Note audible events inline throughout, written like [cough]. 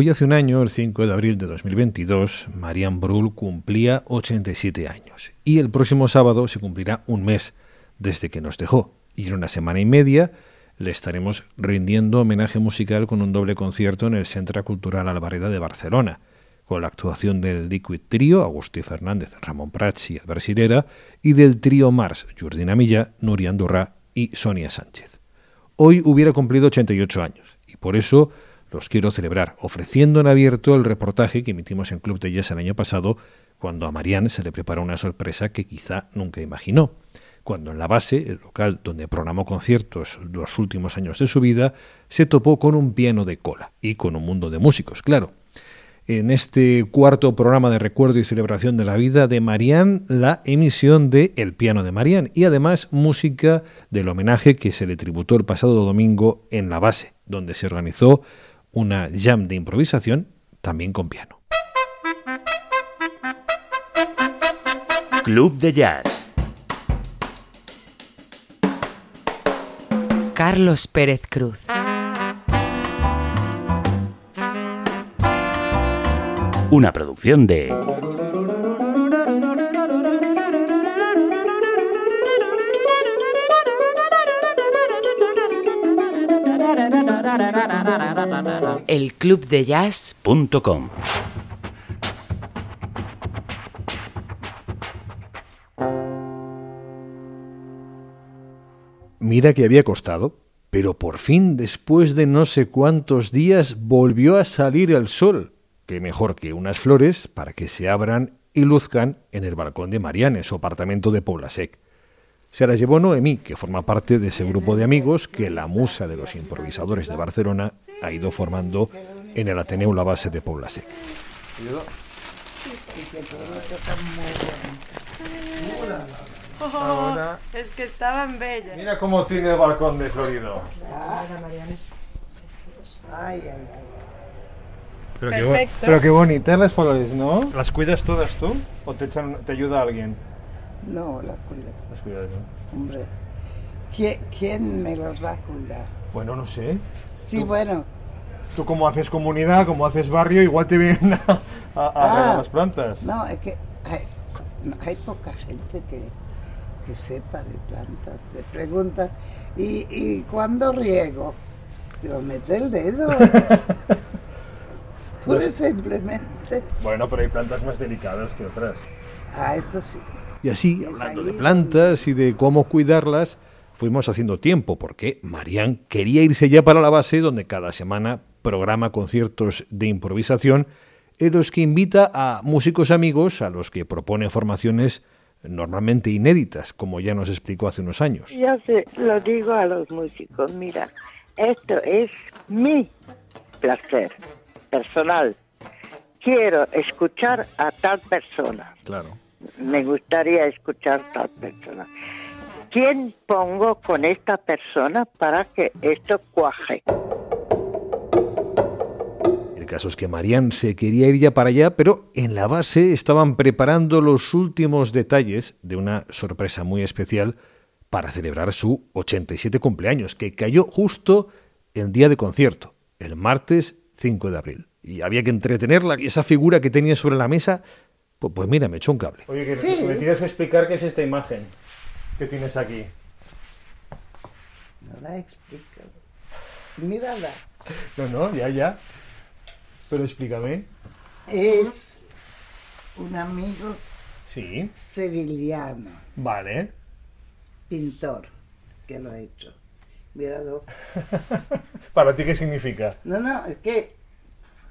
Hoy hace un año, el 5 de abril de 2022, Marian Brull cumplía 87 años y el próximo sábado se cumplirá un mes desde que nos dejó y en una semana y media le estaremos rindiendo homenaje musical con un doble concierto en el Centro Cultural Alvareda de Barcelona con la actuación del Liquid Trio, Agustí Fernández, Ramón Prats y Albert y del trío Mars, Jordina Milla, Nuria Andorra y Sonia Sánchez. Hoy hubiera cumplido 88 años, y por eso los quiero celebrar, ofreciendo en abierto el reportaje que emitimos en Club de Jazz el año pasado, cuando a Marianne se le preparó una sorpresa que quizá nunca imaginó. Cuando en la base, el local donde programó conciertos los últimos años de su vida, se topó con un piano de cola y con un mundo de músicos, claro en este cuarto programa de recuerdo y celebración de la vida de Marianne, la emisión de El piano de Marianne y además música del homenaje que se le tributó el pasado domingo en la base, donde se organizó una jam de improvisación también con piano. Club de Jazz. Carlos Pérez Cruz. una producción de... El club de jazz.com Mira que había costado, pero por fin, después de no sé cuántos días, volvió a salir el sol que mejor que unas flores para que se abran y luzcan en el balcón de Marianne, su apartamento de Poblasec. Se las llevó Noemí, que forma parte de ese grupo de amigos que la musa de los improvisadores de Barcelona ha ido formando en el Ateneo La Base de Poblasec. [laughs] es que estaban bellas. Mira cómo tiene el balcón de Florido. Ay, ay, ay. Pero qué, pero qué bonitas las flores, ¿no? ¿Las cuidas todas tú o te, echan, te ayuda alguien? No, las cuido. Las cuidas, ¿no? Hombre, ¿quién, ¿quién me las va a cuidar? Bueno, no sé. Sí, bueno. Tú como haces comunidad, como haces barrio, igual te vienen [laughs] a, a, a ah, las plantas. No, es que hay, hay poca gente que, que, sepa de plantas. Te preguntan, ¿y, y cuándo riego? Digo, mete el dedo. [laughs] Pues simplemente. Bueno, pero hay plantas más delicadas que otras. Ah, esto sí. Y así, hablando de plantas y de cómo cuidarlas, fuimos haciendo tiempo, porque Marian quería irse ya para la base, donde cada semana programa conciertos de improvisación, en los que invita a músicos amigos a los que propone formaciones normalmente inéditas, como ya nos explicó hace unos años. Ya se lo digo a los músicos, mira, esto es mi placer personal. Quiero escuchar a tal persona. Claro. Me gustaría escuchar tal persona. ¿Quién pongo con esta persona para que esto cuaje? El caso es que Marian se quería ir ya para allá, pero en la base estaban preparando los últimos detalles de una sorpresa muy especial para celebrar su 87 cumpleaños, que cayó justo el día de concierto, el martes 5 de abril. Y había que entretenerla. Y esa figura que tenía sobre la mesa, pues, pues mira, me echó un cable. Oye, que me tienes que explicar qué es esta imagen que tienes aquí. No la he explicado. Mírala. No, no, ya, ya. Pero explícame. Es un amigo sí. sevillano. Vale. Pintor, que lo ha hecho. Míralo. [laughs] ¿Para ti qué significa? No, no, es que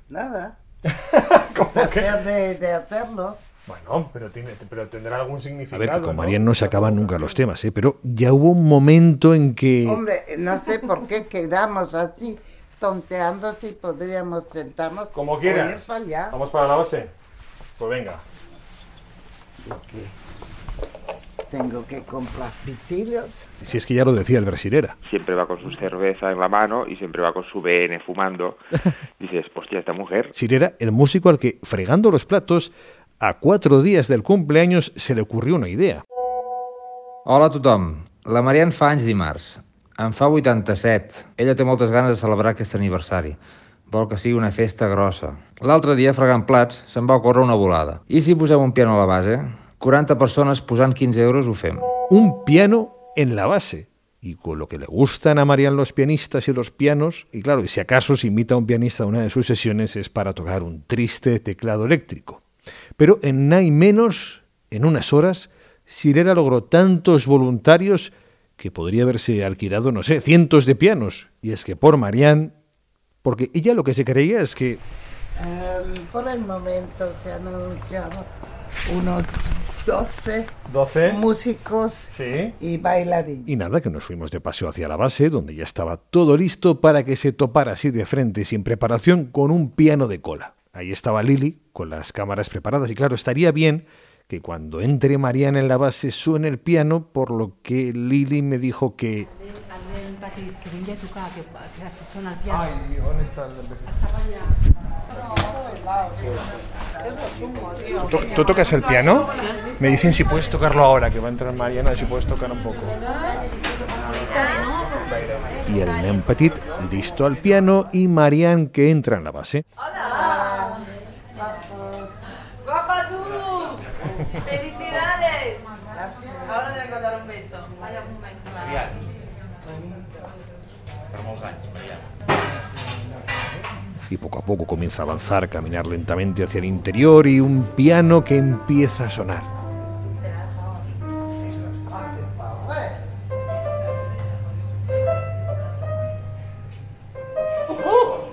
nada. [laughs] ¿Cómo que? De, de, hacerlo. Bueno, pero, tiene, pero tendrá algún significado. A ver, que con Marian no se acaban nunca los temas, ¿eh? pero ya hubo un momento en que. Hombre, no sé por qué quedamos así, tonteando si podríamos sentarnos. Como quieras. Vamos para la base. Pues venga. Okay tengo que comprar pitillos. Si es que ya lo decía el Brasilera. Siempre va con su cerveza en la mano y siempre va con su BN fumando. [laughs] Dices, hostia, esta mujer. Sirera, el músico al que, fregando los platos, a cuatro días del cumpleaños se le ocurrió una idea. Hola a tothom. La Marian fa anys dimarts. En fa 87. Ella té moltes ganes de celebrar aquest aniversari. vol que sigui una festa grossa. L'altre dia, fregant plats, se'n va ocórrer una volada. I si posem un piano a la base? 40 persones posant 15 euros ho fem. Un piano en la base. Y con lo que le gustan a Marian los pianistas y los pianos, y claro, y si acaso se invita a un pianista a una de sus sesiones es para tocar un triste teclado eléctrico. Pero en nada menos, en unas horas, Sirera logró tantos voluntarios que podría haberse alquilado, no sé, cientos de pianos. Y es que por Marianne, porque ella lo que se creía es que... Em, por el momento se han anunciado unos 12, 12 músicos Sí. y bailarines. Y nada, que nos fuimos de paseo hacia la base, donde ya estaba todo listo para que se topara así de frente, sin preparación, con un piano de cola. Ahí estaba Lili, con las cámaras preparadas, y claro, estaría bien que cuando entre Mariana en la base suene el piano, por lo que Lili me dijo que... que vingui a tocar, que, que si sona el piano. ¿dónde está ¿Tú, tú tocas el piano? Me dicen si puedes tocarlo ahora, que va a entrar Mariana, si puedes tocar un poco. Y el nen petit listo al piano y Marianne que entra en la base. ¡Guapa tú! ¡Felicidades! Ahora te voy a contar un beso. Vaya un momento. Y poco a poco comienza a avanzar, caminar lentamente hacia el interior y un piano que empieza a sonar.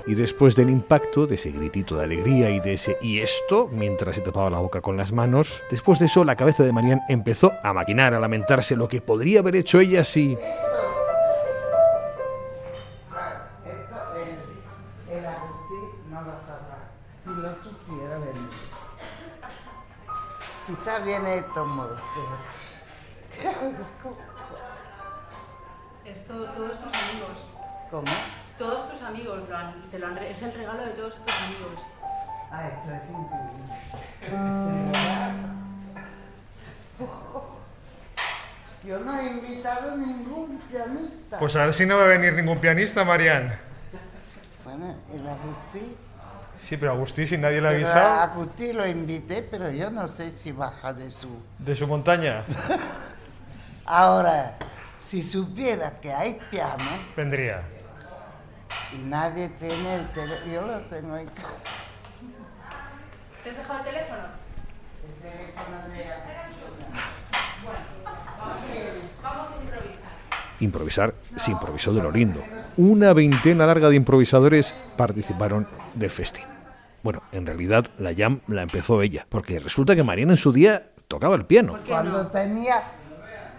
Y después del impacto, de ese gritito de alegría y de ese ¿y esto? mientras se tapaba la boca con las manos, después de eso la cabeza de Marianne empezó a maquinar, a lamentarse lo que podría haber hecho ella si... Quizá viene de todos modos. [laughs] Es Esto, todos tus amigos. ¿Cómo? Todos tus amigos lo han- te lo han es el regalo de todos tus amigos. Ah, esto es increíble. [laughs] Yo no he invitado ningún pianista. Pues a ver si no va a venir ningún pianista, Marianne. Bueno, el Agustín. Sí, pero Agustín, si nadie le ha Pero a avisado Agustín lo invité, pero yo no sé si baja de su... de su montaña, [laughs] Ahora, si supiera que hay piano vendría. y nadie tiene el teléfono, yo lo tengo en casa. ¿Te has dejado el teléfono? El teléfono de Improvisar se improvisó de lo lindo. Una veintena larga de improvisadores participaron del festín. Bueno, en realidad la jam la empezó ella, porque resulta que Mariana en su día tocaba el piano. Cuando tenía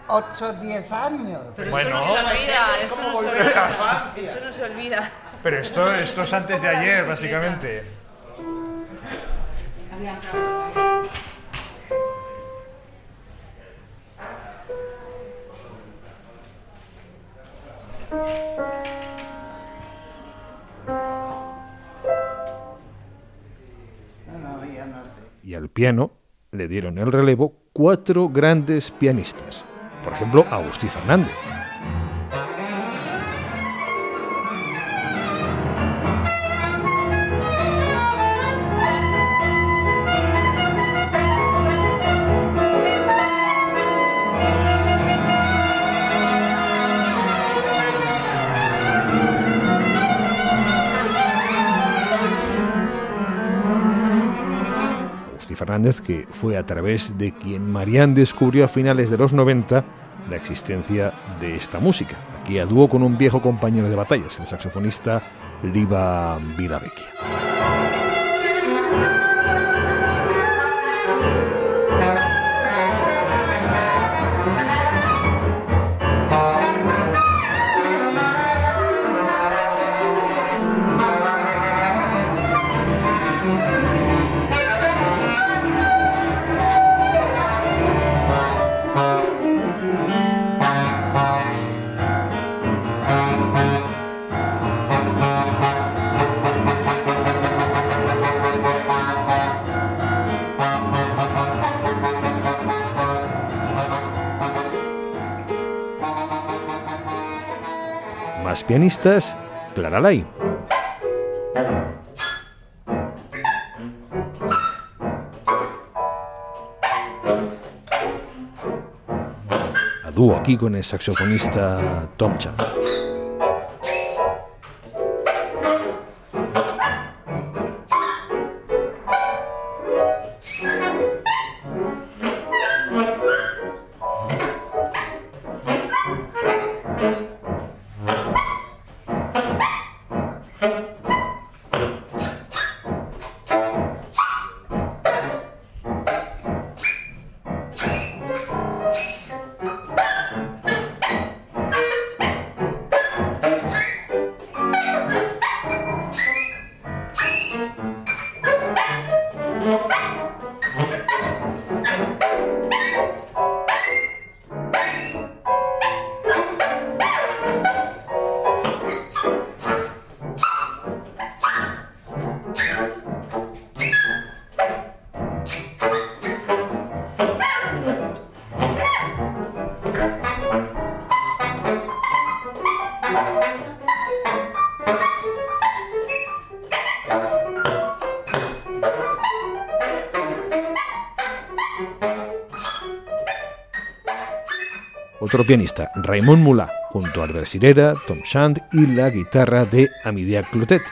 8 o 10 años. Pero esto no se olvida, esto no se olvida. Esto no se olvida. Pero esto, esto es antes de ayer, básicamente. Piano le dieron el relevo cuatro grandes pianistas. Por ejemplo, Agustí Fernández. Que fue a través de quien Marianne descubrió a finales de los 90 la existencia de esta música. Aquí a dúo con un viejo compañero de batallas, el saxofonista Liva Vilavecchia. Clara Ley. A dúo aquí con el saxofonista Tom Chant. Otro pianista, Raymond Moulin, junto a Albert Sirera, Tom Shand y la guitarra de Amidia Clotet.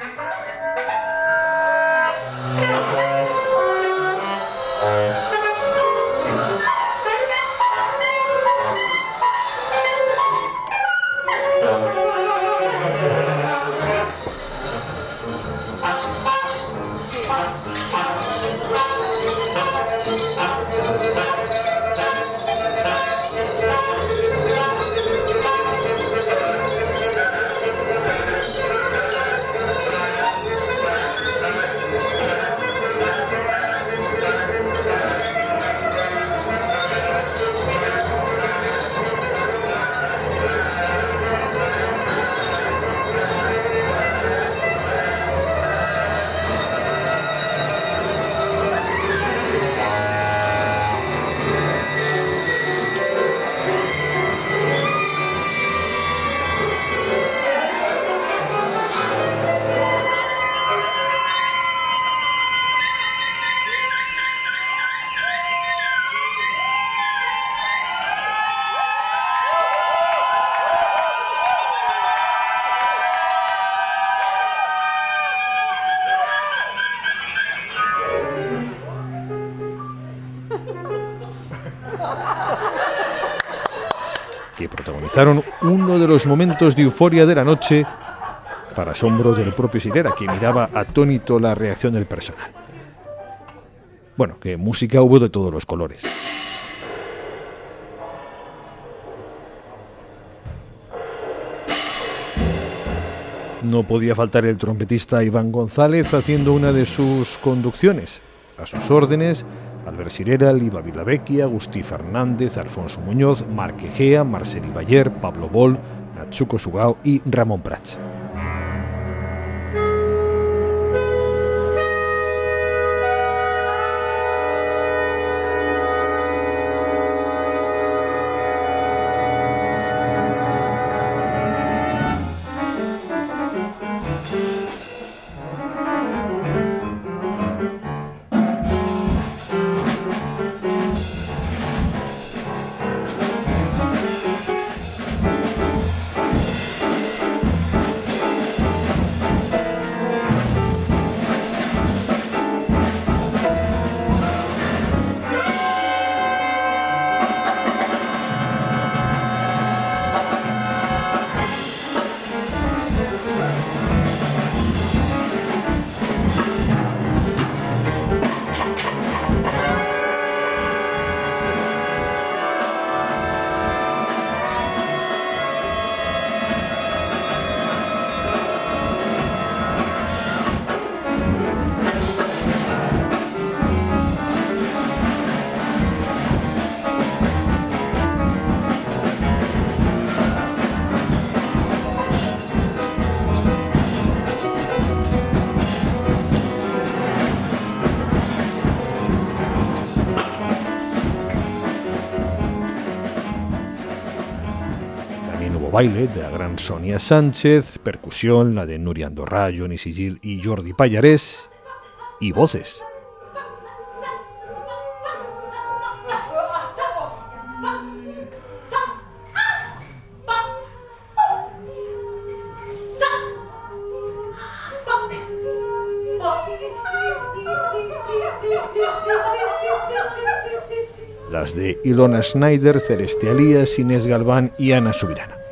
Protagonizaron uno de los momentos de euforia de la noche para asombro del propio Sirera, que miraba atónito la reacción del personal. Bueno, que música hubo de todos los colores. No podía faltar el trompetista Iván González haciendo una de sus conducciones. A sus órdenes, Albert Sirera, Liva Vilavecchia, Agustí Fernández, Alfonso Muñoz, Marc Egea, Marcel Bayer, Pablo Bol, Natsuko Sugao y Ramón Prats. baile de la gran Sonia Sánchez, percusión, la de Nuria Andorra, Johnny Sigil y Jordi Pallarés, y voces. las de Ilona Schneider, Celeste Alías, Inés Galván y Ana Subirana.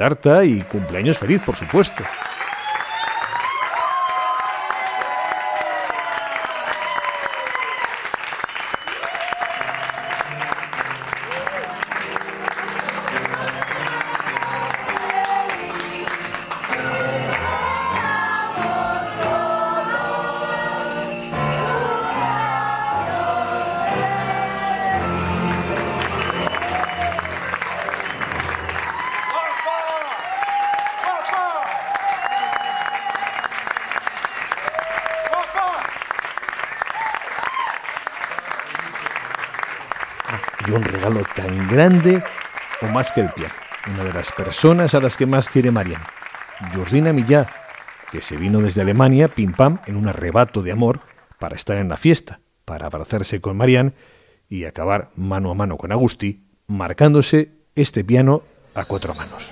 Tarta y cumpleaños feliz, por supuesto. O más que el piano. Una de las personas a las que más quiere Marian, Jordina Millá, que se vino desde Alemania, pim pam, en un arrebato de amor, para estar en la fiesta, para abrazarse con Marian y acabar mano a mano con Agustí, marcándose este piano a cuatro manos.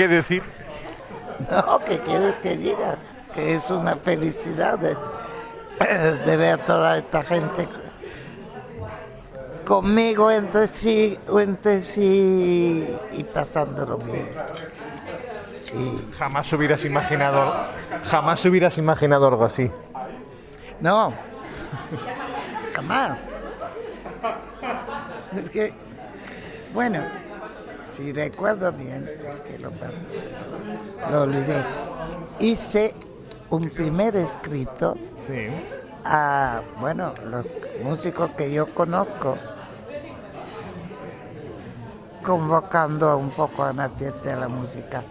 ¿Algo que decir? No, ¿qué quieres que diga? Que es una felicidad de, [clears throat] de ver toda esta gente conmigo entre sí, entre sí y pasándolo bien. Y Jamás hubieras imaginado, jamás hubieras imaginado algo así. no, jamás. Es que, bueno, si recuerdo bien, es que lo, lo olvidé. Hice un primer escrito Sí. a, bueno, los músicos que yo conozco, convocando un poco a una fiesta de la música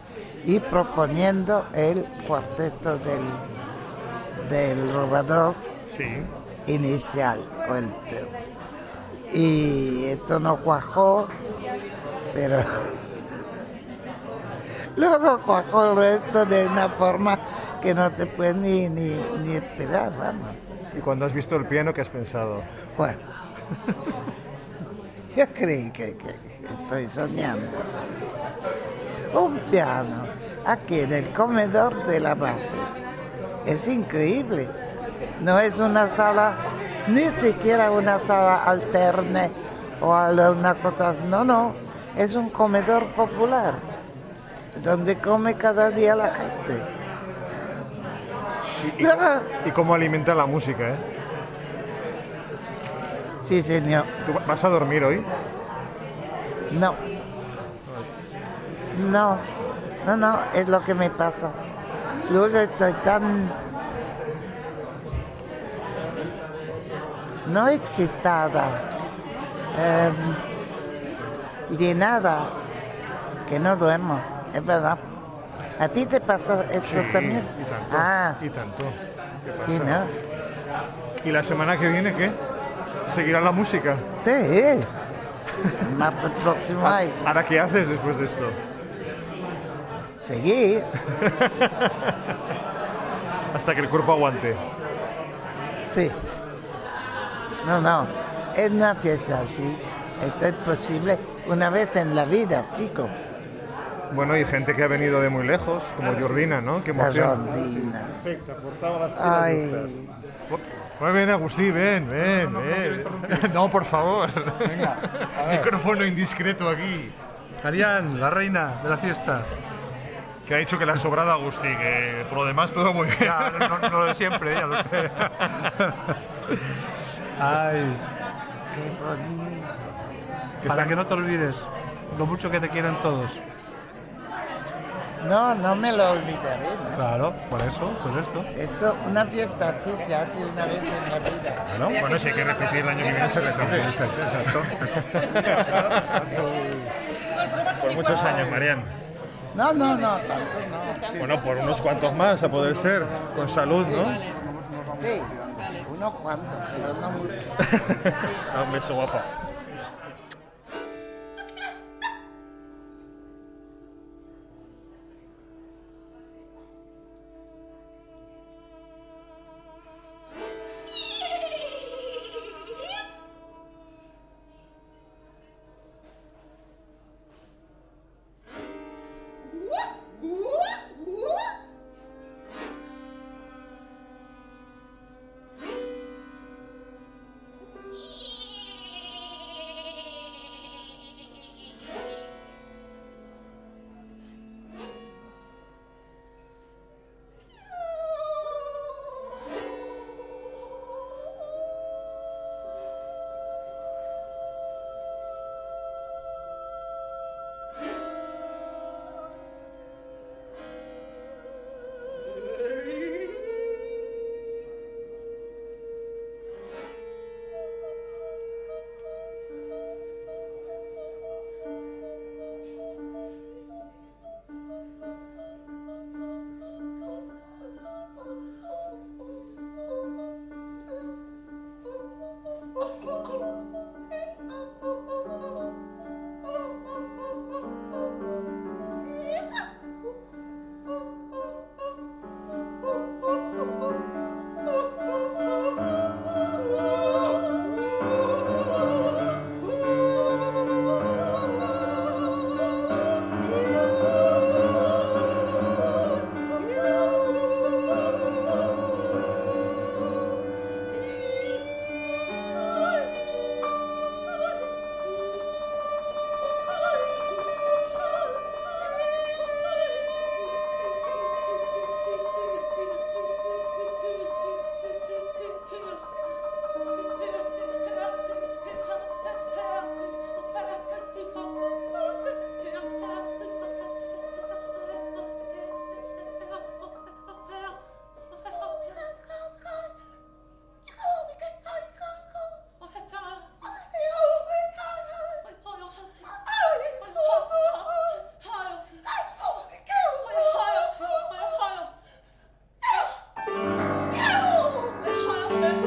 y proponiendo el cuarteto del, del robador Sí. inicial. o el y esto no cuajó, pero luego cuajó el resto de una forma que no te puedes ni, ni, ni esperar, vamos. es que- Y cuando has visto el piano, ¿qué has pensado? bueno, yo creí que, que estoy soñando. Un piano aquí en el comedor de la base. Es increíble. No es una sala, ni siquiera una sala alterne o una cosa. No, no. Es un comedor popular donde come cada día la gente. Y, y- [laughs] cómo alimenta la música, ¿eh? Sí, señor. ¿Tú vas a dormir hoy? No. No, no, no, es lo que me pasa. Luego estoy tan... No excitada, em, llenada, que no duermo, es verdad. ¿A ti te pasa esto también? Y tanto. Ah, Y tanto. ¿Qué pasa? sí, ¿no? ¿Y la semana que viene qué? ¿Seguirá la música? Sí. [laughs] Martes próximo hay. ¿Ahora qué haces después de esto? Seguir. [laughs] Hasta que el cuerpo aguante. Sí. No, no. Es una fiesta así. Esto es posible una vez en la vida, chico. Bueno, y gente que ha venido de muy lejos, como Jordina, ¿no? Qué La emoción. Jordina. Perfecto, cortaba las Ay. Pues ven, Agustín, ven, ven, ven. [laughs] No, por favor. [laughs] Micrófono indiscreto aquí. Arián, la reina de la fiesta. Que ha dicho que le ha sobrado a Agustín, que por lo demás todo muy bien. Ya, no, no lo de siempre, ya lo sé. [laughs] Ay, Qué bonito. Para que no te olvides lo mucho que te quieren todos. No, no me lo olvidaré, ¿no? Claro, por eso, por esto. Esto, una fiesta así se hace una vez en la vida. Claro. Bueno, si hay que repetir el año que viene, se repite. Exacto. [laughs] Por muchos años, Marian. no, no, no, tanto no. Bueno, por unos cuantos más, a poder ser. Con salud, ¿no? Sí, unos cuantos, pero no mucho. [laughs] Un beso guapa.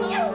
nhau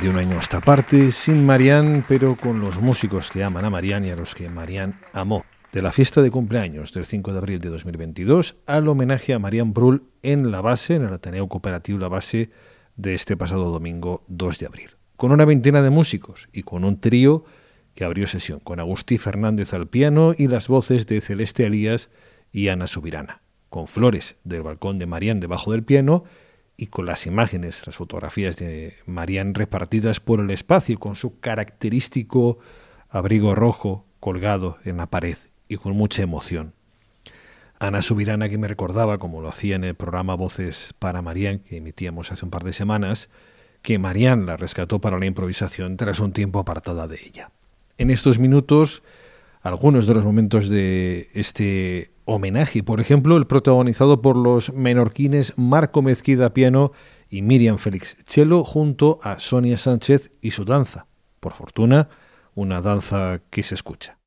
de un año a esta parte, sin Marianne, pero con los músicos que aman a Marianne y a los que Marianne amó. De la fiesta de cumpleaños del 5 de abril de 2022 al homenaje a Marianne Brul en la base, en el Ateneo Cooperativo La Base, de este pasado domingo 2 de abril. Con una veintena de músicos y con un trío que abrió sesión, con Agustí Fernández al piano y las voces de Celeste Alías y Ana Subirana, con flores del balcón de Marianne debajo del piano y con las imágenes, las fotografías de Marianne repartidas por el espacio, con su característico abrigo rojo colgado en la pared y con mucha emoción. Ana Subirana, que me recordaba, como lo hacía en el programa Voces para Marianne, que emitíamos hace un par de semanas, que Marianne la rescató para la improvisación tras un tiempo apartada de ella. En estos minutos, algunos de los momentos de este homenaje. Por ejemplo, el protagonizado por los menorquines Marco Mezquida piano y Miriam Félix cello junto a Sonia Sánchez y su danza. Por fortuna, una danza que se escucha.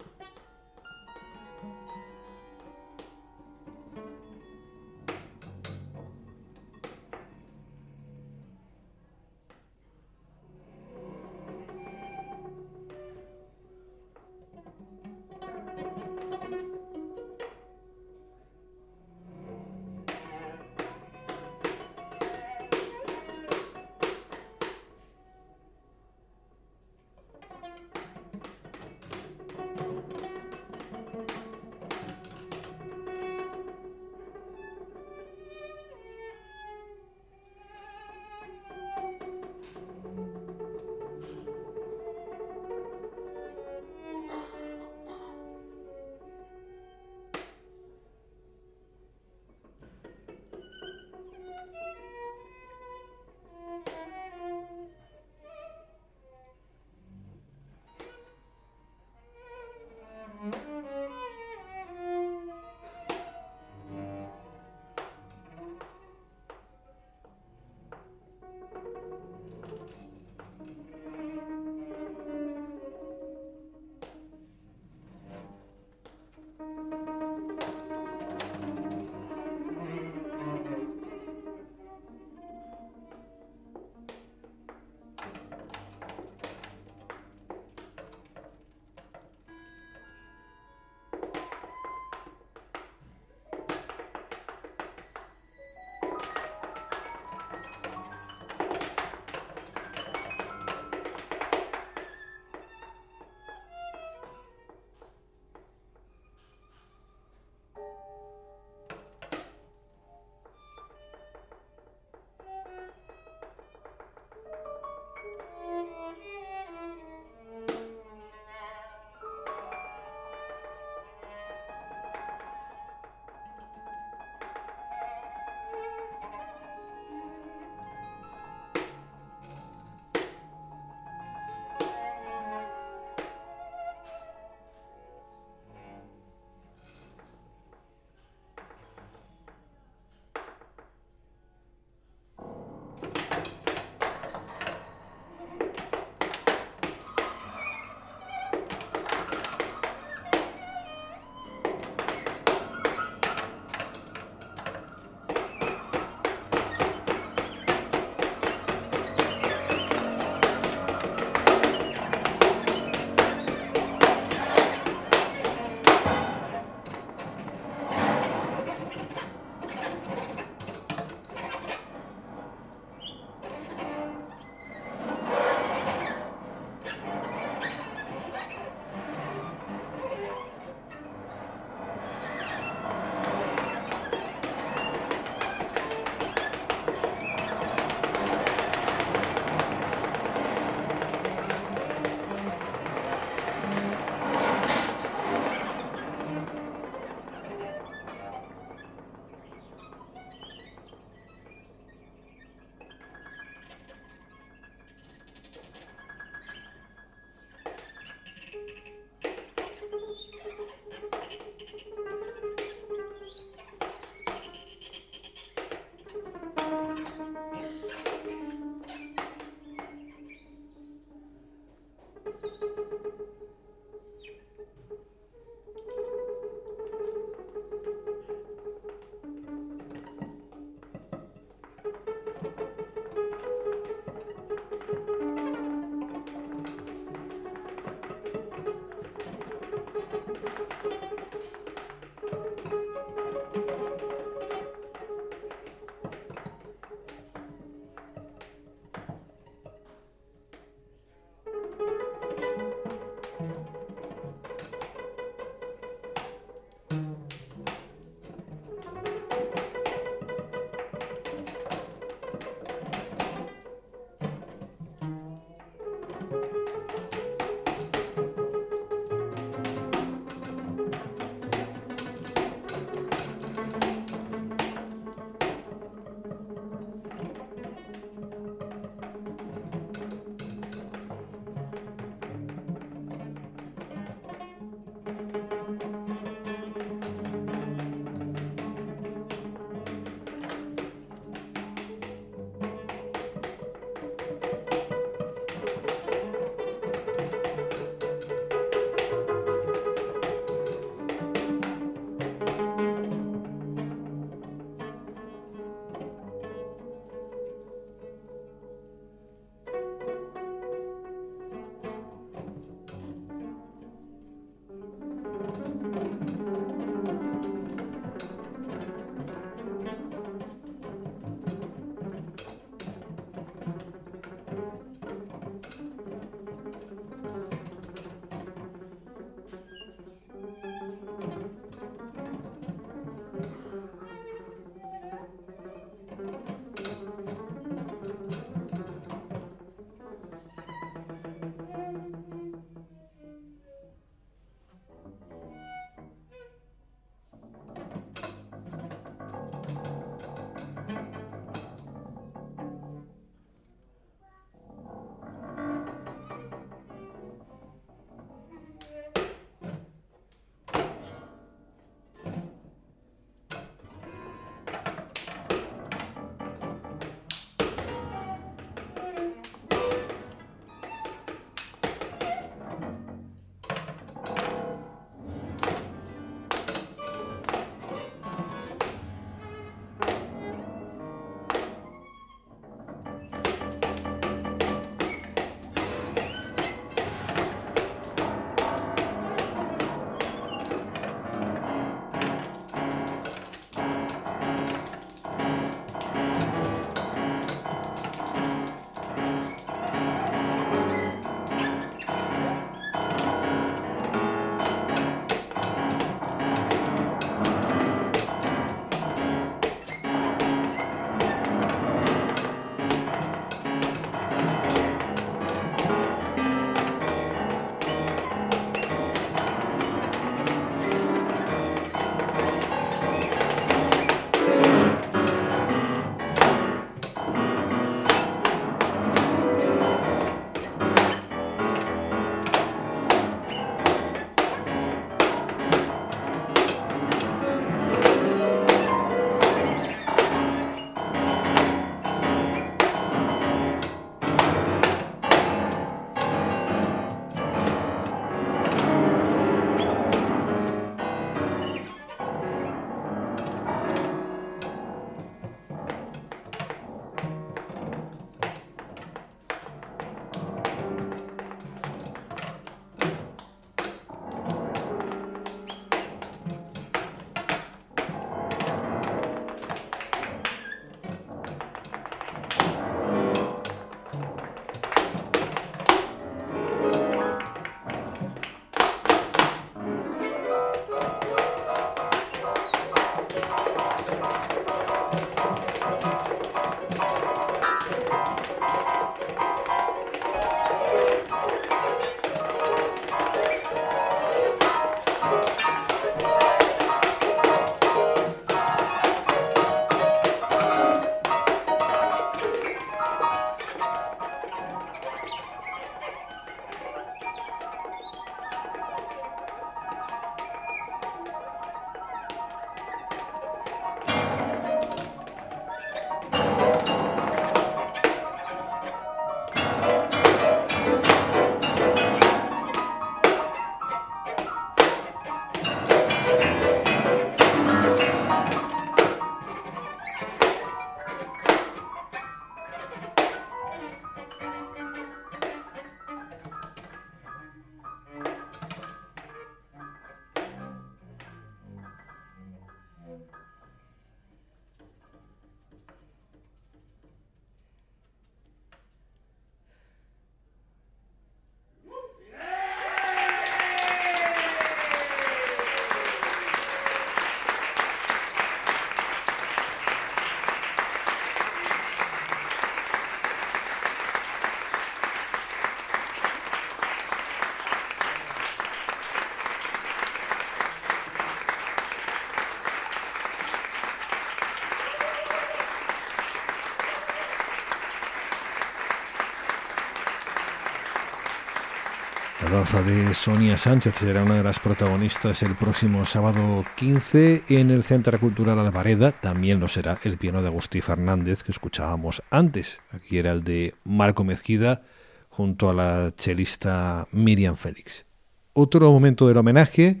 Danza de Sonia Sánchez será una de las protagonistas el próximo sábado 15 en el Centro Cultural Alvareda. También lo será el piano de Agustí Fernández que escuchábamos antes. Aquí era el de Marco Mezquida junto a la chelista Miriam Félix. Otro momento del homenaje,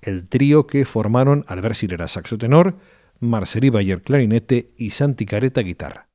el trío que formaron Albert Sirera saxo tenor, Marceli Bayer clarinete y Santi Careta guitarra.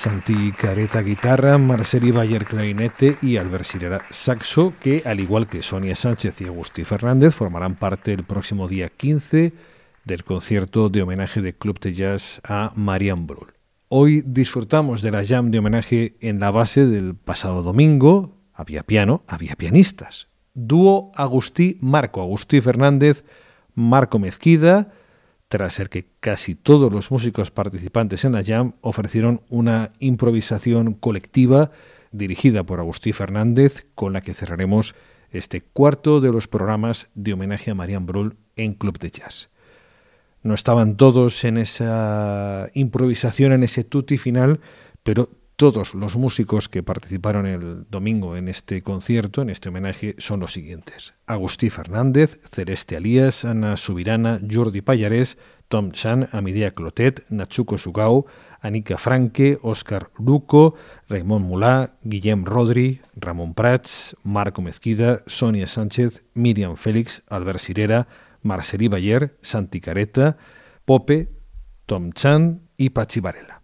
Santi Careta guitarra, Marceli Bayer clarinete y Albert Sirera saxo, que al igual que Sonia Sánchez y Agustí Fernández formarán parte el próximo día 15 del concierto de homenaje de Club de Jazz a Marian Brul. Hoy disfrutamos de la jam de homenaje en la base del pasado domingo. Había piano, había pianistas. Dúo Agustí Marco, Agustí Fernández, Marco Mezquida, tras ser que casi todos los músicos participantes en la jam ofrecieron una improvisación colectiva dirigida por Agustí Fernández, con la que cerraremos este cuarto de los programas de homenaje a Marian Brull en Club de Jazz. No estaban todos en esa improvisación, en ese tutti final, pero todos los músicos que participaron el domingo en este concierto, en este homenaje, son los siguientes. Agustí Fernández, Celeste Alías, Ana Subirana, Jordi Payarés, Tom Chan, Amidia Clotet, Nachuco Sugao, Anika Franque, Óscar Luco, Raymond Mulá, Guillem Rodri, Ramón Prats, Marco Mezquida, Sonia Sánchez, Miriam Félix, Albert Sirera, Marcelí Bayer, Santi Careta, Pope, Tom Chan y Pachi Varela.